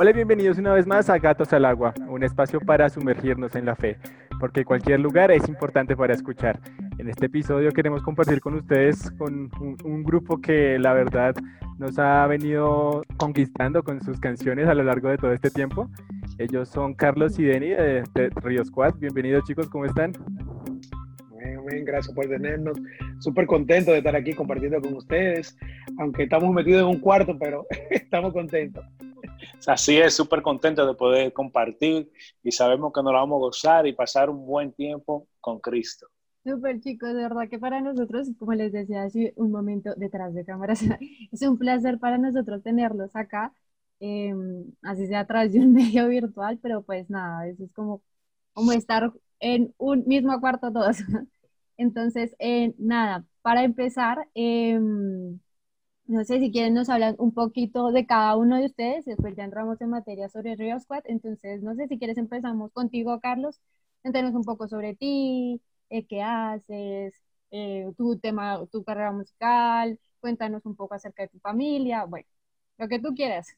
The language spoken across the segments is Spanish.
Hola y bienvenidos una vez más a Gatos al Agua, un espacio para sumergirnos en la fe, porque cualquier lugar es importante para escuchar. En este episodio queremos compartir con ustedes con un, grupo que la verdad nos ha venido conquistando con sus canciones a lo largo de todo este tiempo. Ellos son Carlos y Denny de, de Río Squad. Bienvenidos chicos, ¿cómo están? Bien, bien, gracias por tenernos. Súper contento de estar aquí compartiendo con ustedes, aunque estamos metidos en un cuarto, pero estamos contentos. Así es, súper contento de poder compartir y sabemos que nos la vamos a gozar y pasar un buen tiempo con Cristo. Súper chicos, de verdad que para nosotros, como les decía hace un momento detrás de cámaras, es un placer para nosotros tenerlos acá, em, así sea a través de un medio virtual, pero pues nada, eso es como, como estar en un mismo cuarto todos. Entonces, eh, nada, para empezar, eh, no sé si quieren nos hablan un poquito de cada uno de ustedes, después ya entramos en materia sobre Rio Squad, entonces no sé si quieres empezamos contigo, Carlos, cuéntanos un poco sobre ti, eh, qué haces, eh, tu tema, tu carrera musical, cuéntanos un poco acerca de tu familia, bueno, lo que tú quieras.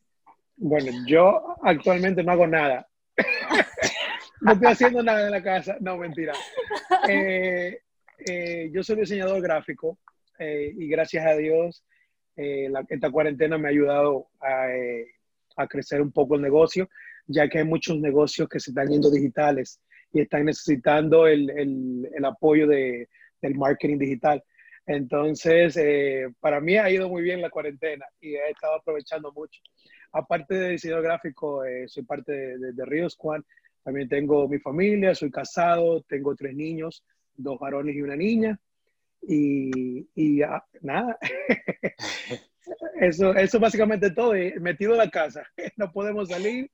Bueno, yo actualmente no hago nada. no estoy haciendo nada en la casa, no, mentira. Eh, yo soy diseñador gráfico y gracias a Dios eh, esta cuarentena me ha ayudado eh, a, crecer un poco el negocio, ya que hay muchos negocios que se están yendo digitales y están necesitando el, el, apoyo de, del marketing digital. Entonces, eh, para mí ha ido muy bien la cuarentena y he estado aprovechando mucho. Aparte de diseño gráfico, soy parte de, de, Ríos Juan. También tengo mi familia, soy casado, tengo tres niños, dos varones y una niña. Y, y nada, eso, eso básicamente todo, metido en la casa, no podemos salir,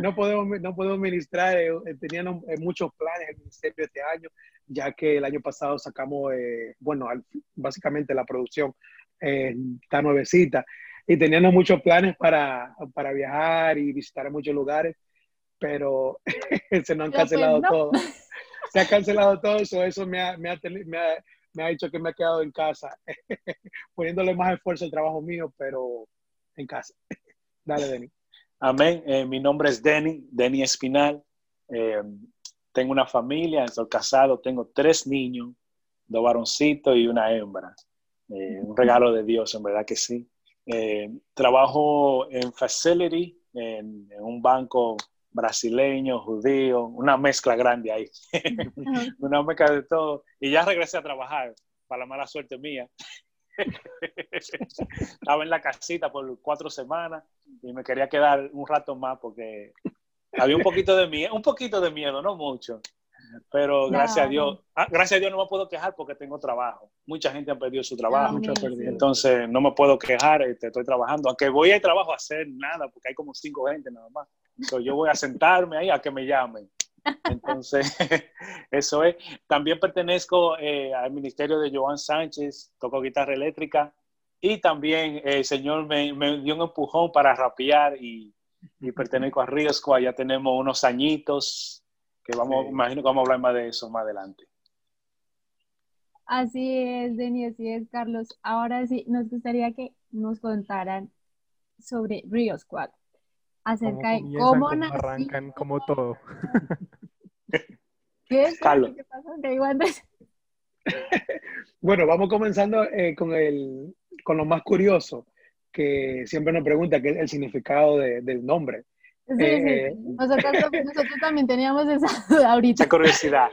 no podemos, no podemos ministrar, eh, eh, tenían eh, muchos planes el ministerio este año, ya que el año pasado sacamos, bueno, básicamente la producción está nuevecita, y teníamos muchos planes para, para viajar y visitar muchos lugares, pero se nos han cancelado todo. Se ha cancelado todo, eso, eso me ha, me ha, me ha me ha dicho que me ha quedado en casa, poniéndole más esfuerzo al trabajo mío, pero en casa. Dale, Denny. Amén. Eh, mi nombre es Denny, Denny Espinal. Eh, tengo una familia, estoy casado, tengo tres niños, dos varoncitos y una hembra. Eh, un regalo de Dios, en verdad que sí. trabajo en Facility, en, en un banco brasileño, judío, una mezcla grande ahí, una mezcla de todo. Y ya regresé a trabajar, para la mala suerte mía. Estaba en la casita por cuatro semanas y me quería quedar un rato más porque había un poquito de miedo, un poquito de miedo, no mucho. Pero gracias a Dios, ah, gracias a Dios no me puedo quejar porque tengo trabajo. Mucha gente ha perdido su trabajo, entonces no me puedo quejar, este, estoy trabajando. Aunque voy al trabajo a hacer nada, porque hay como cinco gente nada más yo voy a sentarme ahí a que me llamen. Entonces, eso es. También pertenezco eh, al ministerio de Joan Sánchez, toco guitarra eléctrica y también eh, el Señor me, dio un empujón para rapear y, y pertenezco a Riesco. Ya tenemos unos añitos que vamos, imagino que vamos a hablar más de eso más adelante. Así es, Denis, así es, Carlos. Ahora sí, nos gustaría que nos contaran sobre Rio Squad acerca de cómo, arrancan, como todo. ¿Qué es? Carlos. ¿Qué pasa? bueno, vamos comenzando eh, con, el, con lo más curioso, que siempre nos pregunta qué es el significado del nombre. Sí, eh, nosotros, también teníamos esa ahorita. Esa curiosidad.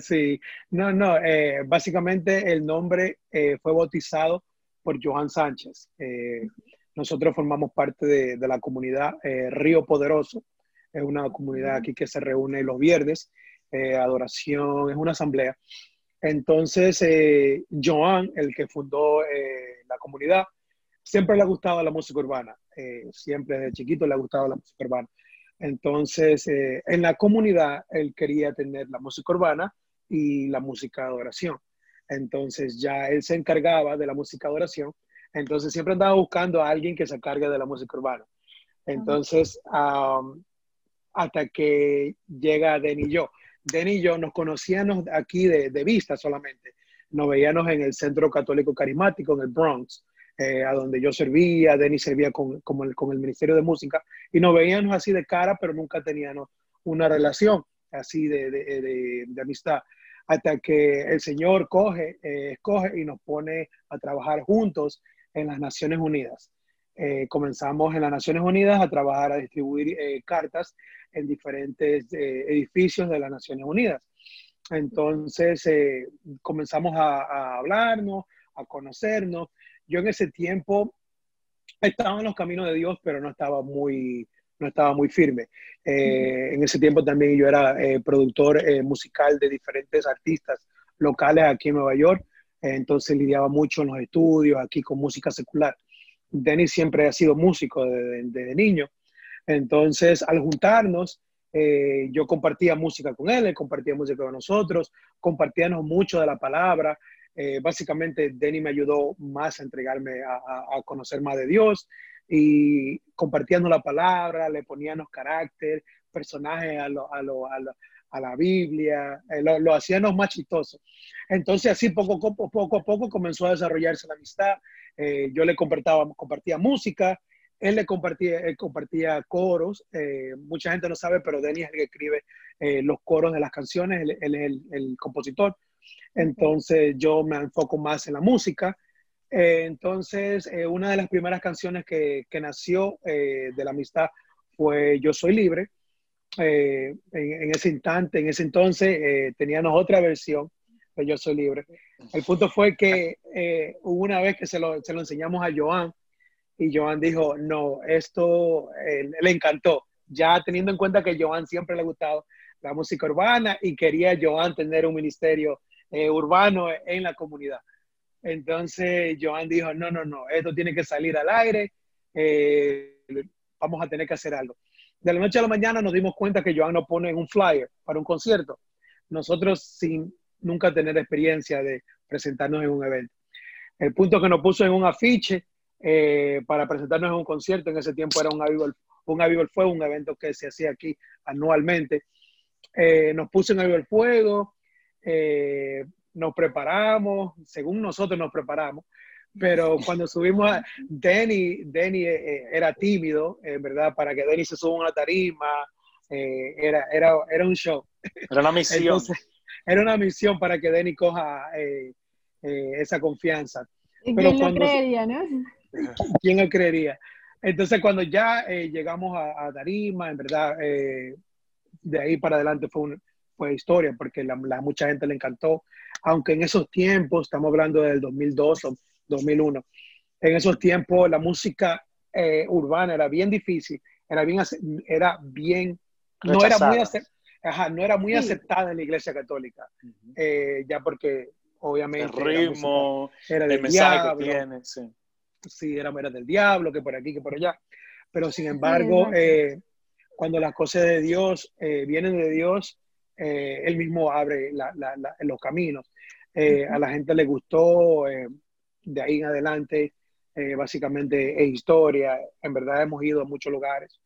sí, no, no, eh, básicamente el nombre fue bautizado por Johan Sánchez. Nosotros formamos parte de, la comunidad eh, Río Poderoso. Es una comunidad aquí que se reúne los viernes, eh, adoración, es una asamblea. Entonces, eh, Joan, el que fundó la comunidad, siempre le ha gustado la música urbana. siempre desde chiquito le ha gustado la música urbana. Entonces, en la comunidad, él quería tener la música urbana y la música de adoración. Entonces, ya él se encargaba de la música de adoración entonces siempre andaba buscando a alguien que se cargue de la música urbana. Entonces, hasta que llega Denny y yo. Denny y yo nos conocíamos aquí de, vista solamente. Nos veíamos en el Centro Católico Carismático, en el Bronx. eh, a donde yo servía, Denis servía con, el, con el Ministerio de Música, y nos veíamos así de cara, pero nunca teníamos una relación así de, de, de, amistad, hasta que el Señor coge, eh, escoge y nos pone a trabajar juntos en las Naciones Unidas. Eh, comenzamos en las Naciones Unidas a trabajar, a distribuir cartas en diferentes edificios de las Naciones Unidas. Entonces comenzamos a, a hablarnos, a conocernos, yo en ese tiempo estaba en los caminos de Dios, pero no estaba muy, no estaba muy firme. Eh, en ese tiempo también yo era eh, productor eh, musical de diferentes artistas locales aquí en Nueva York, entonces lidiaba mucho en los estudios, aquí con música secular. Denis siempre ha sido músico desde, niño, entonces al juntarnos, yo compartía música con él, él compartía música con nosotros, compartíamos mucho de la palabra, eh, básicamente, Denny me ayudó más a entregarme a, conocer más de Dios y compartiendo la palabra, le poníamos carácter, personajes a, a, la Biblia, eh, lo, hacíamos más chistoso. Entonces, así poco, poco, poco a poco comenzó a desarrollarse la amistad. Eh, yo le compartía, compartía música, él le compartía, él compartía coros. mucha gente no sabe, pero Denny es el que escribe los coros de las canciones, él, es el, el compositor. Entonces yo me enfoco más en la música. Eh, entonces, eh, una de las primeras canciones que, que nació eh, de la amistad fue Yo Soy Libre. En, en, ese instante, en ese entonces, teníamos otra versión de Yo Soy Libre. El punto fue que hubo una vez que se lo, se lo, enseñamos a Joan y Joan dijo, no, esto le encantó. Ya teniendo en cuenta que Joan siempre le ha gustado la música urbana y quería Joan tener un ministerio eh, urbano en la comunidad. Entonces, Joan dijo, no, no, no, esto tiene que salir al aire, eh, vamos a tener que hacer algo. De la noche a la mañana nos dimos cuenta que Joan nos pone un flyer para un concierto. Nosotros sin nunca tener experiencia de presentarnos en un evento. El punto que nos puso en un afiche eh, para presentarnos en un concierto, en ese tiempo era un Avivo un Avivo el Fuego, un evento que se hacía aquí anualmente. nos puso en Avivo el Fuego, eh, nos preparamos, según nosotros nos preparamos, pero cuando subimos a Denny, Denny eh, eh, era tímido, en verdad, para que Denny se suba a una tarima, era, era, era un show. Era una misión. era una misión para que Denny coja esa confianza. ¿Quién lo creería, no? ¿Quién lo creería? Entonces, cuando ya llegamos a, a, Tarima, en verdad, de ahí para adelante fue un, fue historia, porque la, mucha gente le encantó, aunque en esos tiempos, estamos hablando del 2002 o 2001, en esos tiempos la música eh, urbana era bien difícil, era bien, era bien, no era muy, ajá, no era muy aceptada en la iglesia católica, eh, ya porque obviamente el ritmo, era del diablo, que tiene, sí. sí, era, era del diablo, que por aquí, que por allá, pero sin embargo, eh, cuando las cosas de Dios vienen de Dios, eh, él mismo abre los caminos. Eh, a la gente le gustó, eh, de ahí en adelante, básicamente es historia. En verdad hemos ido a muchos lugares,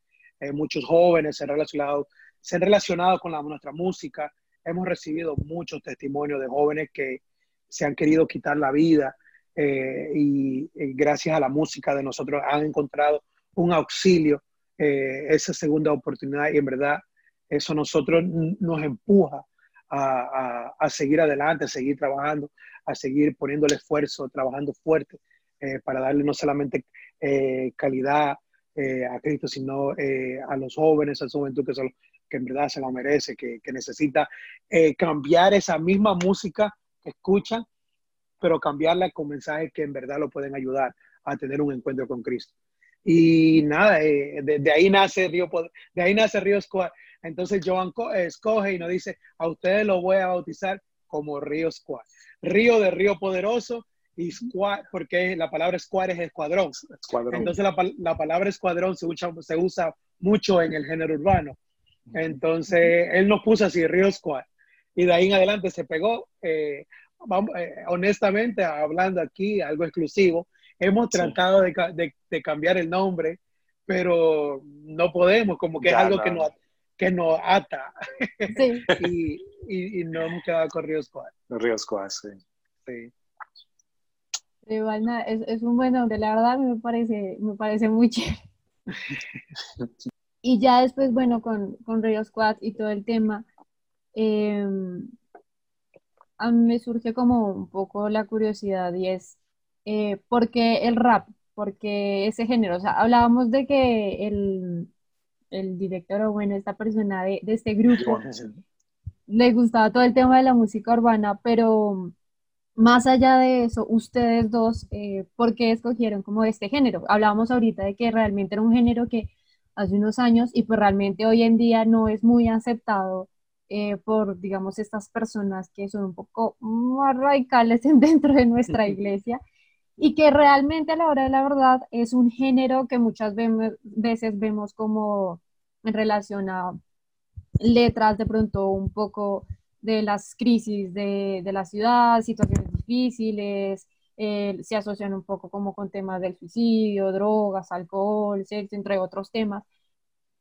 muchos jóvenes se han relacionado, se han relacionado con la, nuestra música. Hemos recibido muchos testimonios de jóvenes que se han querido quitar la vida y, gracias a la música de nosotros han encontrado un auxilio, esa segunda oportunidad y en verdad eso nosotros nos empuja a, seguir adelante, a seguir trabajando, a seguir poniendo el esfuerzo, trabajando fuerte eh, para darle no solamente eh, calidad eh, a Cristo, sino a los jóvenes, a su juventud que, son, que en verdad se lo merece, que, que necesita cambiar esa misma música que escuchan, pero cambiarla con mensajes que en verdad lo pueden ayudar a tener un encuentro con Cristo. Y nada, de, ahí nace Río, de ahí nace Río Squad. Entonces Joan escoge y nos dice, a ustedes lo voy a bautizar como Río Squad. Río de Río Poderoso y Squad, porque la palabra Squad es escuadrón. Entonces la, palabra escuadrón se usa, se usa mucho en el género urbano. Entonces él nos puso así, Río Squad. Y de ahí en adelante se pegó. Eh, vamos, eh, honestamente, hablando aquí, algo exclusivo, hemos tratado de, de, cambiar el nombre, pero no podemos, como que es algo que nos que nos ata. Sí. y, y, no hemos quedado con Río Squad. Río Squad, sí. Sí. es, es, un buen nombre, la verdad me parece, me parece muy chévere. y ya después, bueno, con, con Rio Squad y todo el tema, em, a mí me surge como un poco la curiosidad y es, eh, ¿por qué el rap? ¿Por qué ese género? O sea, hablábamos de que el, el director o bueno, esta persona de, de este grupo le gustaba todo el tema de la música urbana, pero más allá de eso, ustedes dos, eh, ¿por qué escogieron como este género? Hablábamos ahorita de que realmente era un género que hace unos años y pues realmente hoy en día no es muy aceptado eh, por, digamos, estas personas que son un poco más radicales dentro de nuestra iglesia y que realmente a la hora de la verdad es un género que muchas veces vemos como en relación a letras de pronto un poco de las crisis de, de la ciudad, situaciones difíciles, eh, se asocian un poco como con temas del suicidio, drogas, alcohol, sexo, entre otros temas.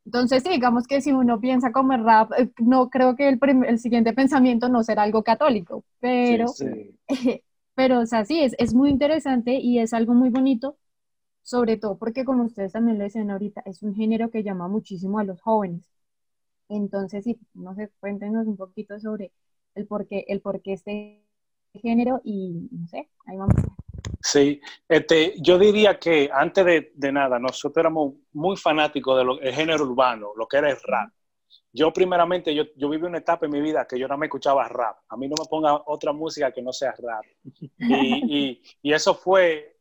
Entonces, digamos que si uno piensa como rap, eh, no creo que el, el siguiente pensamiento no será algo católico, pero, pero o sea, sí, es, es muy interesante y es algo muy bonito, sobre todo porque como ustedes también lo dicen ahorita, es un género que llama muchísimo a los jóvenes. Entonces, sí, no sé, cuéntenos un poquito sobre el por qué, el por qué este género y no sé, ahí vamos. Sí, este, yo diría que antes de, nada, nosotros éramos muy fanáticos del género urbano, lo que era el rap. Yo primeramente, yo, yo viví una etapa en mi vida que yo no me escuchaba rap. A mí no me ponga otra música que no sea rap. Y, eso fue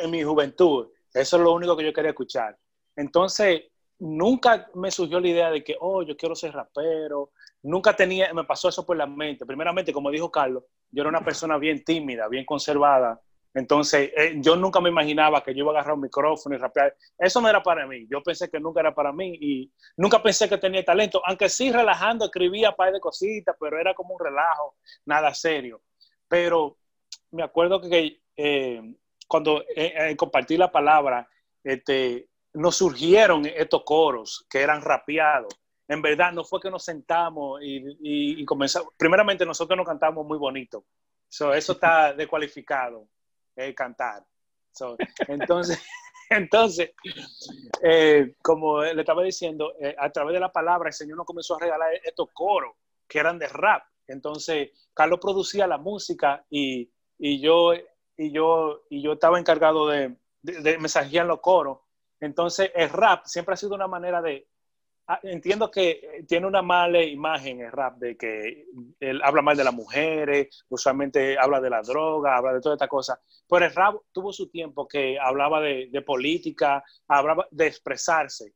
en mi juventud. Eso es lo único que yo quería escuchar. Entonces, nunca me surgió la idea de que, oh, yo quiero ser rapero. Nunca tenía, me pasó eso por la mente. Primeramente, como dijo Carlos, yo era una persona bien tímida, bien conservada. Entonces, eh, yo nunca me imaginaba que yo iba a agarrar un micrófono y rapear. Eso no era para mí. Yo pensé que nunca era para mí y nunca pensé que tenía talento. Aunque sí, relajando, escribía par de cositas, pero era como un relajo, nada serio. Pero me acuerdo que eh, cuando eh, compartí la palabra, este, nos surgieron estos coros que eran rapeados. En verdad, no fue que nos sentamos y, comenzamos. Primeramente, nosotros no cantamos muy bonito. eso está descualificado, eh, cantar. entonces, entonces eh, como le estaba diciendo, eh, a través de la palabra, el Señor nos comenzó a regalar estos coros que eran de rap. Entonces, Carlos producía la música y, yo, y, yo, y yo estaba encargado de, de, de mensajear los coros entonces, el rap siempre ha sido una manera de... Ah, entiendo que tiene una mala imagen el rap, de que él habla mal de las mujeres, usualmente habla de la droga, habla de toda esta cosa, pero el rap tuvo su tiempo que hablaba de, política, hablaba de expresarse.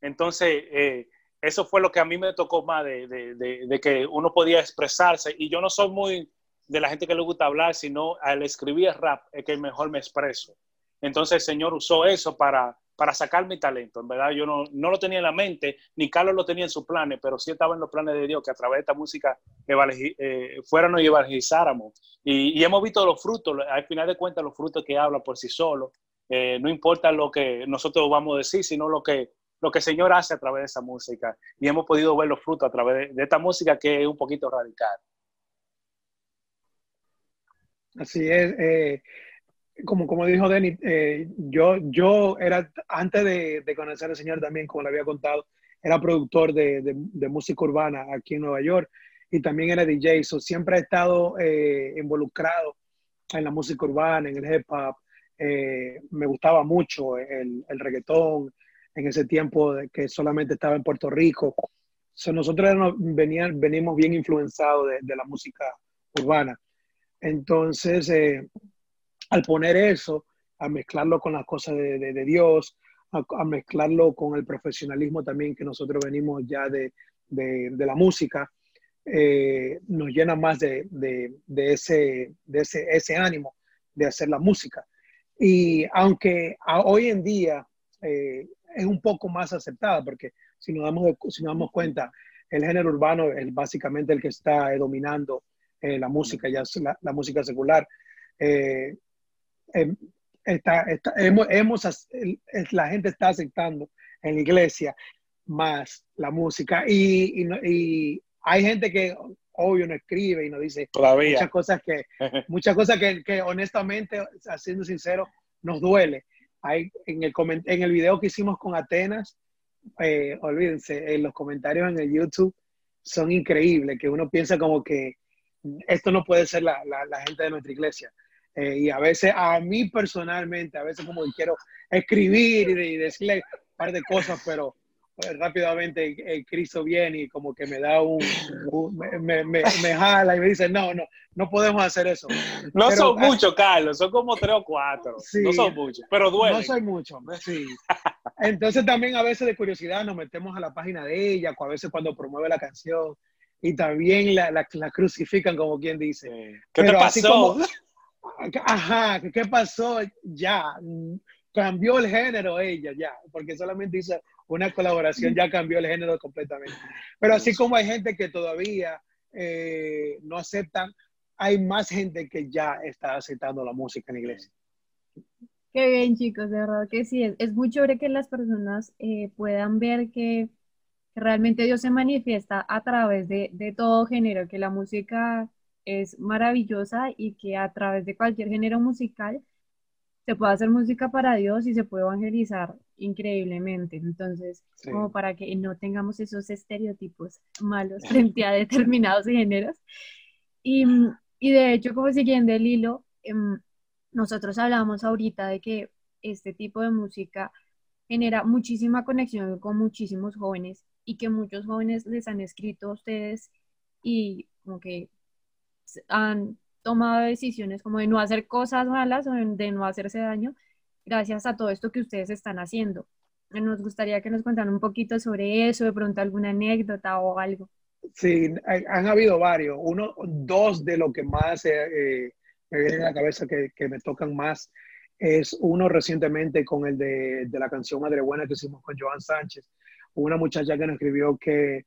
Entonces, eh, eso fue lo que a mí me tocó más de, de, que uno podía expresarse. Y yo no soy muy de la gente que le gusta hablar, sino al escribir rap es que mejor me expreso. Entonces el Señor usó eso para, para sacar mi talento. En verdad, yo no, no, lo tenía en la mente, ni Carlos lo tenía en sus planes, pero sí estaba en los planes de Dios que a través de esta música eh, fuéramos y evangelizáramos. Y, y, hemos visto los frutos, al final de cuentas, los frutos que habla por sí solo. Eh, no importa lo que nosotros vamos a decir, sino lo que, lo que el Señor hace a través de esa música. Y hemos podido ver los frutos a través de, esta música que es un poquito radical. Así es. Eh, como, como dijo Denis, eh, yo, yo era, antes de, de, conocer al Señor también, como le había contado, era productor de, de, música urbana aquí en Nueva York y también era DJ, so siempre he estado eh, involucrado en la música urbana, en el hip hop. Eh, me gustaba mucho el, el, reggaetón en ese tiempo que solamente estaba en Puerto Rico. So nosotros venían, venimos bien influenciados de, la música urbana. Entonces, al poner eso, a mezclarlo con las cosas de, Dios, a, mezclarlo con el profesionalismo también que nosotros venimos ya de, la música, eh, nos llena más de, ese, ese, ese, ánimo de hacer la música. Y aunque hoy en día eh, es un poco más aceptada, porque si nos damos, si nos damos cuenta, el género urbano es básicamente el que está dominando eh, la música, ya la, la música secular. Em, hemos, la gente está aceptando en la iglesia más la música y, hay gente que obvio no escribe y nos dice Todavía. muchas cosas que, muchas cosas que, que honestamente, siendo sincero, nos duele. Hay, en, el, en el video que hicimos con Atenas, eh, olvídense, en los comentarios en el YouTube son increíbles, que uno piensa como que esto no puede ser la, la, gente de nuestra iglesia. Eh, y a veces, a mí personalmente, a veces como que quiero escribir y, decirle un par de cosas, pero pues, rápidamente el Cristo viene y como que me da un, me, me, me, jala y me dice, no, no, no podemos hacer eso. No son ah, muchos, Carlos, son como tres o cuatro. no son muchos, pero duele. No son muchos, sí. Entonces también a veces de curiosidad nos metemos a la página de ella, a veces cuando promueve la canción y también la, la, crucifican como quien dice. ¿Qué te pasó? ajá, ¿qué pasó? Ya, cambió el género ella, ya, porque solamente hizo una colaboración, ya cambió el género completamente. Pero así como hay gente que todavía eh, no aceptan, hay más gente que ya está aceptando la música en iglesia. Qué bien, chicos, de verdad que sí. Es, es muy chévere que las personas eh, puedan ver que, realmente Dios se manifiesta a través de, de, todo género, que la música es maravillosa y que a través de cualquier género musical se puede hacer música para Dios y se puede evangelizar increíblemente. Entonces, como para que no tengamos esos estereotipos malos frente a determinados géneros. Y, y de hecho, como siguiendo el hilo, em, nosotros hablamos ahorita de que este tipo de música genera muchísima conexión con muchísimos jóvenes y que muchos jóvenes les han escrito a ustedes y como que han tomado decisiones como de no hacer cosas malas o de no hacerse daño gracias a todo esto que ustedes están haciendo. Nos gustaría que nos contaran un poquito sobre eso, de pronto alguna anécdota o algo. Sí, han habido varios. Uno, dos de lo que más eh, eh, me vienen a la cabeza que, que, me tocan más es uno recientemente con el de, de, la canción Madre Buena que hicimos con Joan Sánchez. Una muchacha que nos escribió que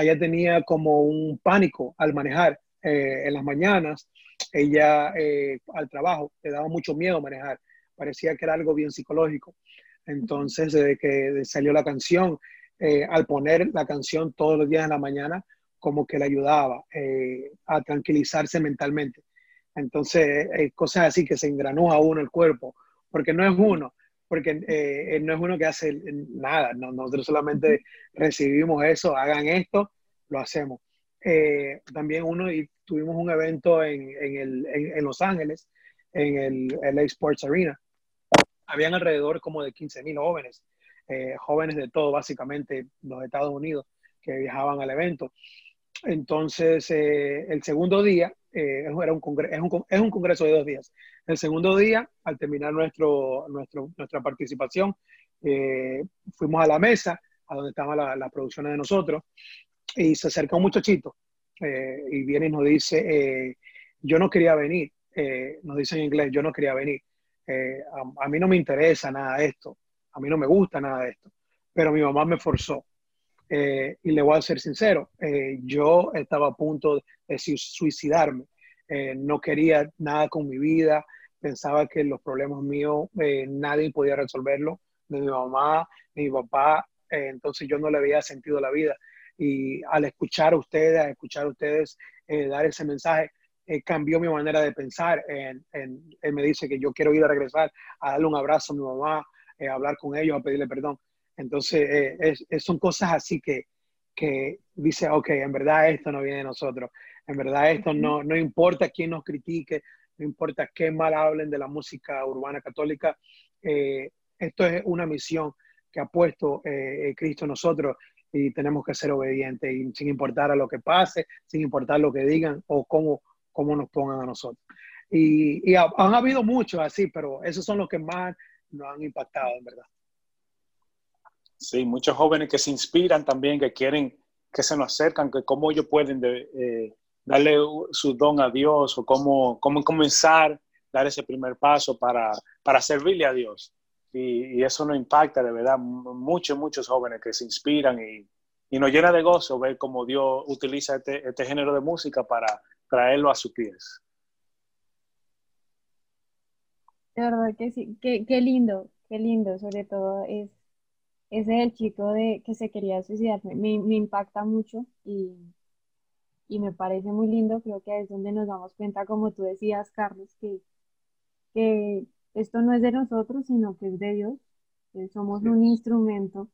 ella tenía como un pánico al manejar eh, en las mañanas. Ella al trabajo le daba mucho miedo manejar parecía que era algo bien psicológico. Entonces, desde que salió la canción, eh, al poner la canción todos los días en la mañana, como que le ayudaba eh, a tranquilizarse mentalmente. Entonces, cosas así que se engranó a uno el cuerpo, porque no es uno, porque eh, no es uno que hace nada, nosotros solamente recibimos eso, hagan esto, lo hacemos. También uno, y tuvimos un evento en, en, el, en Los Ángeles, en el LA Sports Arena, habían alrededor como de 15 mil jóvenes, eh, jóvenes de todo, básicamente, los Estados Unidos, que viajaban al evento. Entonces, eh, el segundo día, eh, era un es, un, es, un, congreso de dos días. El segundo día, al terminar nuestro, nuestro nuestra participación, fuimos a la mesa, a donde estaban las la producciones de nosotros, y se acerca un muchachito y viene y nos dice, yo no quería venir, nos dice en inglés, yo no quería venir. Eh, a, mí no me interesa nada de esto, a mí no me gusta nada de esto, pero mi mamá me forzó. Eh, y le voy a ser sincero, eh, yo estaba a punto de suicidarme, no quería nada con mi vida, pensaba que los problemas míos nadie podía resolverlo, ni mi mamá, ni mi papá, entonces yo no le había sentido la vida. Y al escuchar a ustedes, a escuchar a ustedes dar ese mensaje, eh, cambió mi manera de pensar. En, él me dice que yo quiero ir a regresar a darle un abrazo a mi mamá, eh, a hablar con ellos, a pedirle perdón. Entonces, eh, son cosas así que, que dice, ok, en verdad esto no viene de nosotros. En verdad esto no, no importa quién nos critique, no importa qué mal hablen de la música urbana católica. esto es una misión que ha puesto Cristo en nosotros y tenemos que ser obedientes y sin importar a lo que pase, sin importar lo que digan o cómo cómo nos pongan a nosotros. Y, han habido muchos así, pero esos son los que más nos han impactado, en verdad. Sí, muchos jóvenes que se inspiran también, que quieren, que se nos acercan, que cómo ellos pueden eh, darle su don a Dios o cómo, cómo comenzar, dar ese primer paso para, para servirle a Dios. Y, eso nos impacta de verdad, muchos, muchos jóvenes que se inspiran y, y nos llena de gozo ver cómo Dios utiliza este, este género de música para, traerlo a sus pies. De verdad que sí, qué, qué lindo, qué lindo, sobre todo es ese el chico de que se quería suicidar, me, me impacta mucho y, y me parece muy lindo, creo que es donde nos damos cuenta, como tú decías, Carlos, que, que esto no es de nosotros, sino que es de Dios, que somos un instrumento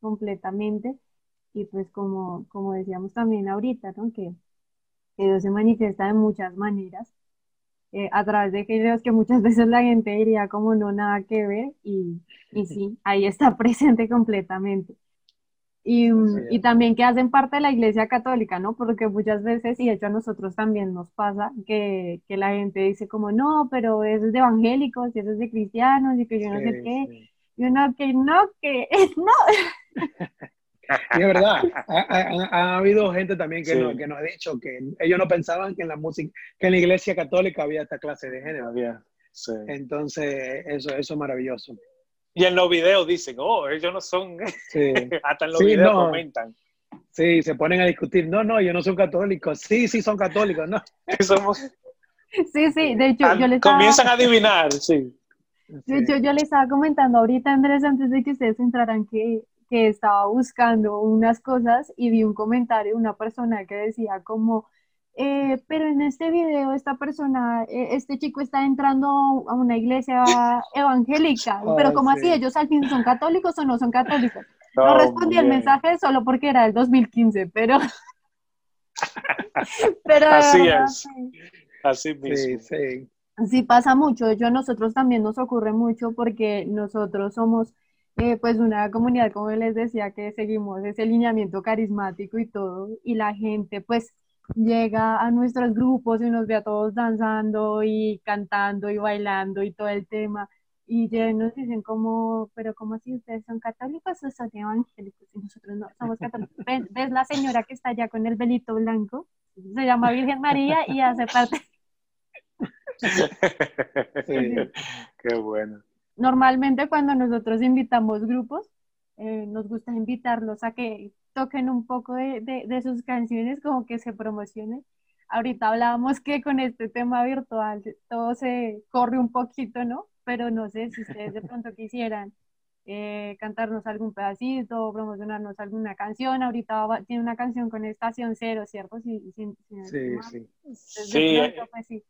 completamente. Y pues como, como decíamos también ahorita, ¿no? Que, que Dios se manifiesta de muchas maneras, eh, a través de videos que muchas veces la gente diría como no nada que ver. Y, y sí, ahí está presente completamente. Y, y, también que hacen parte de la iglesia católica, ¿no? Porque muchas veces, y de hecho a nosotros también nos pasa, que, que la gente dice como, no, pero eso es de evangélicos y eso es de cristianos y que yo no sé qué. Y uno que no, que no. Y es verdad, ha, habido gente también que, nos, que, nos, ha dicho que ellos no pensaban que en la música, que en la iglesia católica había esta clase de género. Había, Entonces, eso, eso es maravilloso. Y en los videos dicen, oh, ellos no son, sí. hasta en los videos comentan. Sí, se ponen a discutir, no, no, ellos no son católicos, sí, sí son católicos, no. Somos... Sí, sí, de hecho, yo les Comienzan a adivinar, sí. De hecho, yo les estaba comentando ahorita, Andrés, antes de que ustedes entraran, que, que estaba buscando unas cosas y vi un comentario de una persona que decía como, eh, pero en este video esta persona, eh, este chico está entrando a una iglesia evangélica, pero como así? ¿Ellos al fin son católicos o no son católicos? No, respondí el mensaje solo porque era el 2015, pero... pero así es, así mismo. Sí, sí. sí, pasa mucho, a nosotros también nos ocurre mucho porque nosotros somos eh, pues una comunidad, como les decía, que seguimos ese lineamiento carismático y todo, y la gente pues llega a nuestros grupos y nos ve a todos danzando y cantando y bailando y todo el tema. Y ya nos dicen como, pero ¿cómo si ustedes son católicos o son evangélicos? Y nosotros no, somos católicos. ¿Ves, la señora que está allá con el velito blanco? Se llama Virgen María y hace parte. Qué bueno. Normalmente cuando nosotros invitamos grupos, eh, nos gusta invitarlos a que toquen un poco de, de, sus canciones, como que se promocionen. Ahorita hablábamos que con este tema virtual todo se corre un poquito, ¿no? Pero no sé si ustedes de pronto quisieran eh, cantarnos algún pedacito, promocionarnos alguna canción. Ahorita tiene una canción con Estación Cero, ¿cierto? sí, sí. sí. pues, sí.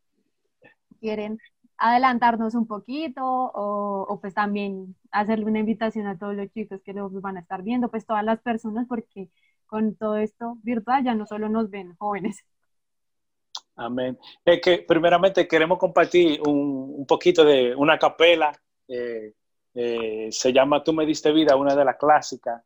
Quieren adelantarnos un poquito o, pues también hacerle una invitación a todos los chicos que los van a estar viendo, pues todas las personas, porque con todo esto virtual ya no solo nos ven jóvenes. Amén. Es que primeramente queremos compartir un, un poquito de una capela, eh, eh, se llama Tú me diste vida, una de las clásicas,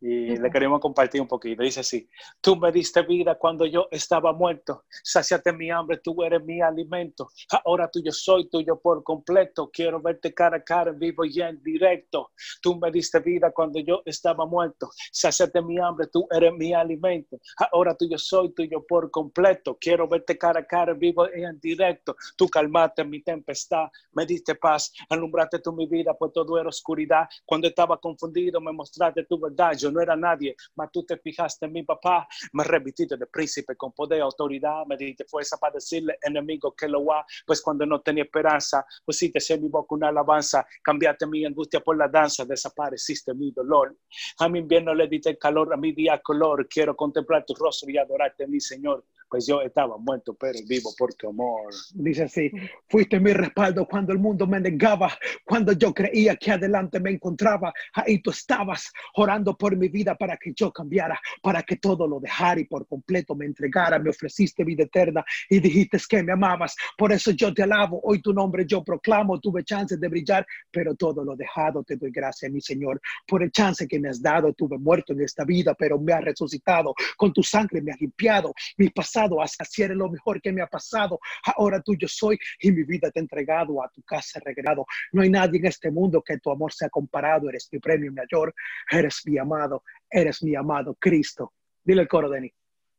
y le queremos compartir un poquito. Dice así, tú me diste vida cuando yo estaba muerto, saciate mi hambre, tú eres mi alimento, ahora tuyo soy, tuyo por completo, quiero verte cara a cara, vivo y en directo. Tú me diste vida cuando yo estaba muerto, saciate mi hambre, tú eres mi alimento, ahora tuyo soy, tuyo por completo, quiero verte cara a cara, vivo y en directo. Tú calmaste mi tempestad, me diste paz, alumbraste tú mi vida, pues todo era oscuridad. Cuando estaba confundido, me mostraste tu verdad. Yo no era nadie, mas tú te fijaste en mi papá, me revististe de príncipe con poder autoridad, me diste fuerza para decirle enemigo que lo va, pues cuando no tenía esperanza, pusiste en mi boca una alabanza, cambiaste mi angustia por la danza, desapareciste mi dolor. A mi invierno le diste calor, a mi día color, quiero contemplar tu rostro y adorarte, mi Señor pues yo estaba muerto, pero vivo por tu amor. Dice así, fuiste mi respaldo cuando el mundo me negaba, cuando yo creía que adelante me encontraba, ahí tú estabas orando por mi vida para que yo cambiara, para que todo lo dejara y por completo me entregara, me ofreciste vida eterna y dijiste que me amabas, por eso yo te alabo, hoy tu nombre yo proclamo, tuve chance de brillar, pero todo lo dejado te doy gracias, mi Señor, por el chance que me has dado, tuve muerto en esta vida, pero me has resucitado, con tu sangre me has limpiado, mi pasado hasta si eres lo mejor que me ha pasado. Ahora tuyo soy y mi vida te he entregado, a tu casa regresado. No hay nadie en este mundo que tu amor sea comparado. Eres mi premio mayor, eres mi amado, eres mi amado Cristo. Dile el coro, Denis.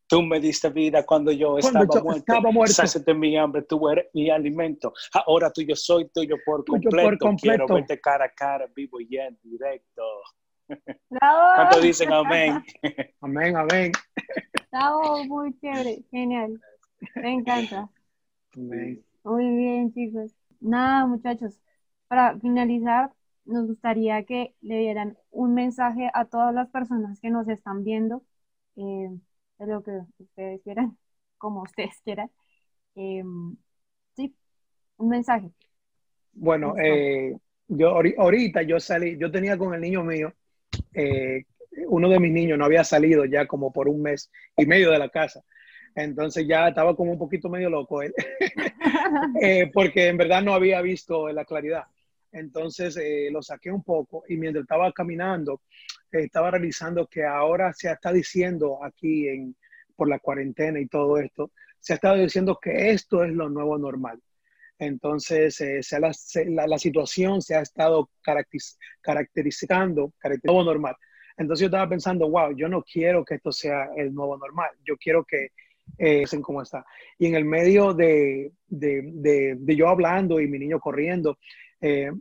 Tú me diste vida cuando yo, estaba, muerto. estaba muerto. mi hambre, tú eres mi alimento. Ahora tuyo soy, tuyo por, completo. por completo. Quiero verte cara a cara, vivo y en directo. Bravo. ¿Cuánto dicen amén? amén, amén. Bravo, muy chévere, genial. Me encanta. Muy bien, chicos. Nada, muchachos, para finalizar, nos gustaría que le dieran un mensaje a todas las personas que nos están viendo, eh, de lo que ustedes quieran. como ustedes quieran. Em, sí, un mensaje. Bueno, eh, yo ahorita yo salí, yo tenía con el niño mío, eh, uno de mis niños no había salido ya como por un mes y medio de la casa. Entonces ya estaba como un poquito medio loco él, eh, porque en verdad no había visto la claridad. Entonces lo saqué un poco y mientras estaba caminando, estaba realizando que ahora se está diciendo aquí en, por la cuarentena y todo esto, se ha estado diciendo que esto es lo nuevo normal. Entonces, eh, la, la, situación se ha estado caracterizando, caracterizando normal. Entonces yo estaba pensando, wow, yo no quiero que esto sea el nuevo normal, yo quiero que eh, como está. Y en el medio de, de, de, yo hablando y mi niño corriendo, eh,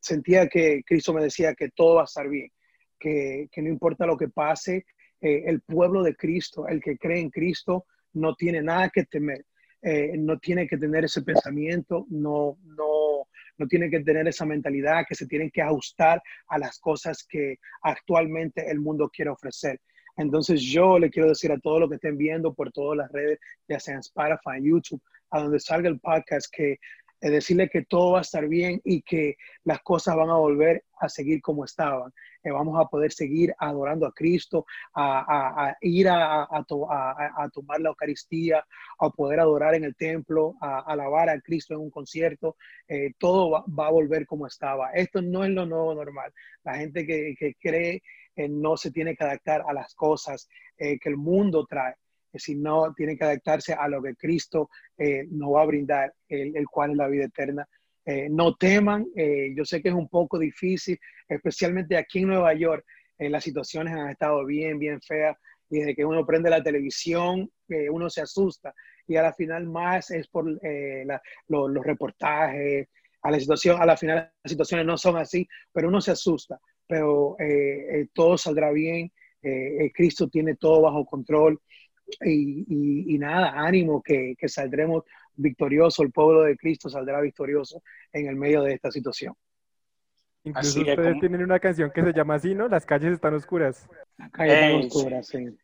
sentía que Cristo me decía que todo va a estar bien, que, que no importa lo que pase, eh, el pueblo de Cristo, el que cree en Cristo, no tiene nada que temer. Eh, no tiene que tener ese pensamiento, no, no, no tiene que tener esa mentalidad que se tienen que ajustar a las cosas que actualmente el mundo quiere ofrecer. Entonces yo le quiero decir a todos los que estén viendo por todas las redes, ya sean Spotify, YouTube, a donde salga el podcast, que decirle que todo va a estar bien y que las cosas van a volver a seguir como estaban. Eh, vamos a poder seguir adorando a Cristo, a, ir a, tomar la Eucaristía, a poder adorar en el templo, a, alabar a Cristo en un concierto. Eh, todo va, a volver como estaba. Esto no es lo nuevo normal. La gente que, cree no se tiene que adaptar a las cosas eh, que el mundo trae sino tiene que adaptarse a lo que Cristo eh, nos va a brindar, el, cual es la vida eterna. Eh, no teman, eh, yo sé que es un poco difícil, especialmente aquí en Nueva York, las situaciones han estado bien, bien feas, y desde que uno prende la televisión, uno se asusta, y a la final más es por los reportajes, a la situación, a la final las situaciones no son así, pero uno se asusta, pero todo saldrá bien, Cristo tiene todo bajo control, y, nada, ánimo que, que saldremos victoriosos, el pueblo de Cristo saldrá victorioso en el medio de esta situación. Incluso ustedes tienen una canción que se llama así, ¿no? Las calles están oscuras. Las calles están oscuras, sí.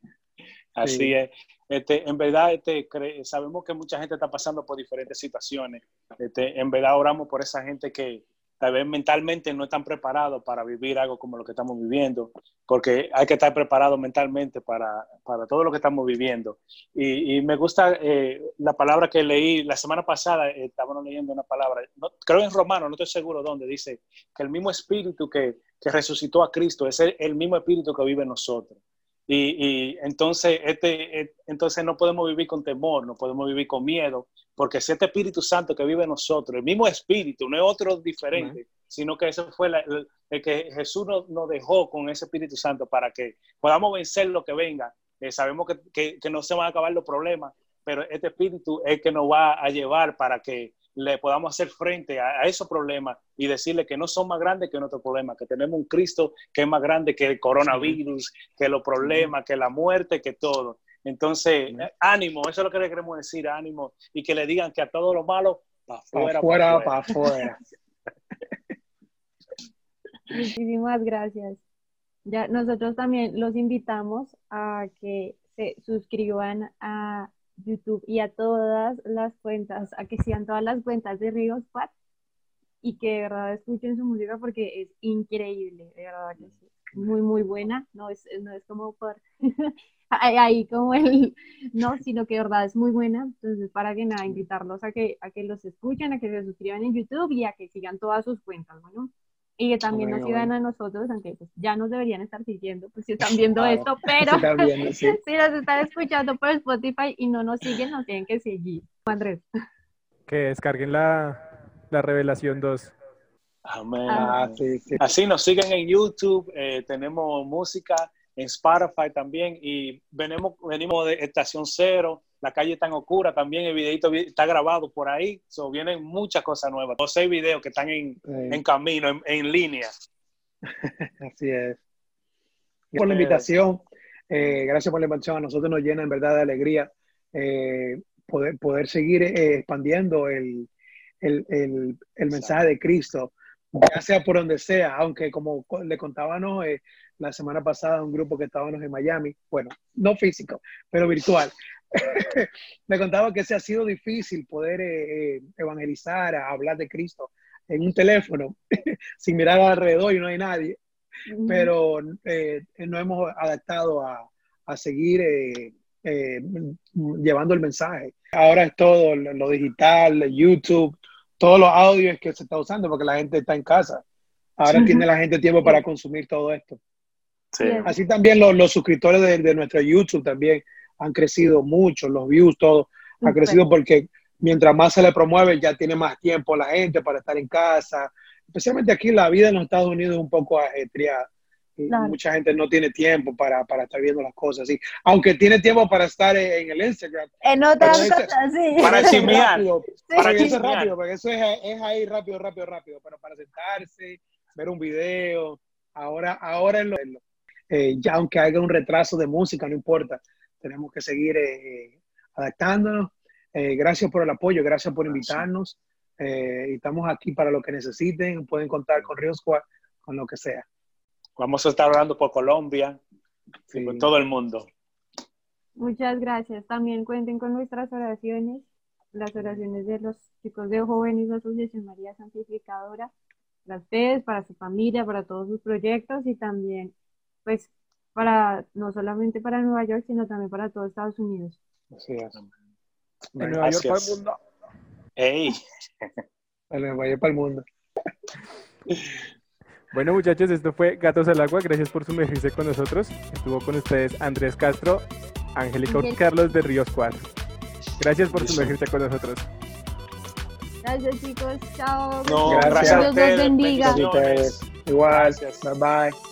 Así es. Este, en verdad, este, sabemos que mucha gente está pasando por diferentes situaciones. Este, en verdad, oramos por esa gente que, tal vez mentalmente no están preparados para vivir algo como lo que estamos viviendo, porque hay que estar preparado mentalmente para, para todo lo que estamos viviendo. Y, me gusta eh, la palabra que leí la semana pasada, eh, estábamos leyendo una palabra, creo en romano, no estoy seguro dónde, dice que el mismo espíritu que, que resucitó a Cristo es el, el, mismo espíritu que vive en nosotros. Y, y entonces, este, eh, entonces no podemos vivir con temor, no podemos vivir con miedo, porque es este Espíritu Santo que vive en nosotros, el mismo Espíritu, no es otro diferente, sino que ese fue el que Jesús nos, dejó con ese Espíritu Santo para que podamos vencer lo que venga. Eh, sabemos que, que, no se van a acabar los problemas, pero este Espíritu es el que nos va a llevar para que le podamos hacer frente a, esos problemas y decirle que no son más grandes que nuestros problemas, que tenemos un Cristo que es más grande que el coronavirus, que los problemas, que la muerte, que todo. Entonces, ánimo, eso es lo que le queremos decir, ánimo, y que le digan que a todo lo malo, para afuera. Para afuera, Muchísimas gracias. Ya nosotros también los invitamos a que se suscriban a YouTube y a todas las cuentas, a que sean todas las cuentas de Río Squad y que de verdad escuchen su música porque es increíble, de verdad que sí. Muy, muy buena, no es, no es como por ahí como el, no, sino que de verdad es muy buena. Entonces, para que nada, invitarlos a que, a que los escuchen, a que se suscriban en YouTube y a que sigan todas sus cuentas, bueno. Y que también nos sigan a nosotros, aunque pues, ya nos deberían estar siguiendo, pues si están viendo esto, pero si nos están escuchando por Spotify y no nos siguen, nos tienen que seguir. Andrés. Que descarguen la, la Revelación 2. Amén. Ah, Así nos siguen en YouTube, eh, tenemos música en Spotify también y venimos, venimos de Estación Cero, la calle tan oscura también, el videito está grabado por ahí, so, vienen muchas cosas nuevas, dos seis videos que están en, en camino, en, línea. Así es. Por la invitación, eh, gracias por la invitación, a nosotros nos llena en verdad de alegría eh, poder, poder seguir eh, expandiendo el, el, el, el mensaje de Cristo ya sea por donde sea, aunque como le contábamos la semana pasada un grupo que estábamos en Miami, bueno, no físico, pero virtual, me contaba que se ha sido difícil poder eh, eh, evangelizar, hablar de Cristo en un teléfono sin mirar alrededor y no hay nadie, pero eh, nos hemos adaptado a, a seguir llevando el mensaje. Ahora es todo lo digital, YouTube, todos los audios que se está usando porque la gente está en casa. Ahora tiene la gente tiempo para consumir todo esto. Así también los, los suscriptores de, de, nuestro YouTube también han crecido mucho, los views, todo ha crecido porque mientras más se le promueve ya tiene más tiempo la gente para estar en casa. Especialmente aquí la vida en los Estados Unidos es un poco ajetreada. Mucha gente no tiene tiempo para, para, estar viendo las cosas así. Aunque tiene tiempo para estar en, el Instagram. En otras cosas, sí. Para chismear. Para eso rápido, porque eso es, es, ahí rápido, rápido, rápido. Pero para sentarse, ver un video, ahora, ahora en lo, eh, ya aunque haya un retraso de música, no importa, tenemos que seguir eh, adaptándonos. Eh, gracias por el apoyo, gracias por invitarnos. estamos aquí para lo que necesiten, pueden contar con Río Squad, con lo que sea. Vamos a estar hablando por Colombia y por todo el mundo. Muchas gracias. También cuenten con nuestras oraciones, las oraciones de los chicos de jóvenes de Asociación María Santificadora, para ustedes, para su familia, para todos sus proyectos y también pues para no solamente para Nueva York, sino también para todo Estados Unidos. Así es. De Nueva York para el mundo. ¡Ey! De Nueva York para el mundo. Bueno, muchachos, esto fue Gatos al Agua. Gracias por sumergirse con nosotros. Estuvo con ustedes Andrés Castro, Angélica Carlos de Ríos 4. Gracias por sumergirse con nosotros. Gracias, chicos. Chao. gracias. Dios los bendiga. Igual. Bye bye.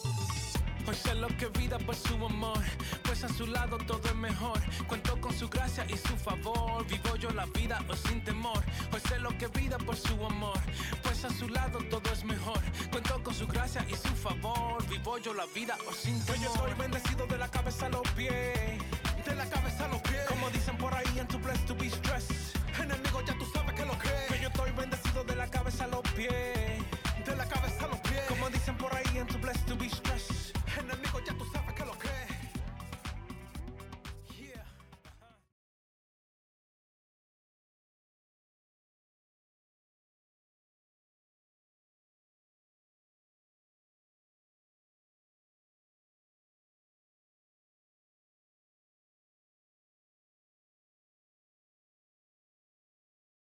Merced lo que vida por su amor, pues a su lado todo es mejor. Cuento con su gracia y su favor, vivo yo la vida hoy sin temor. Pues sé lo que vida por su amor, pues a su lado todo es mejor. Cuento con su gracia y su favor, vivo yo la vida hoy sin temor. Pues yo soy bendecido de la cabeza a los pies, de la cabeza a los pies. Como dicen por ahí en tu place to be strong.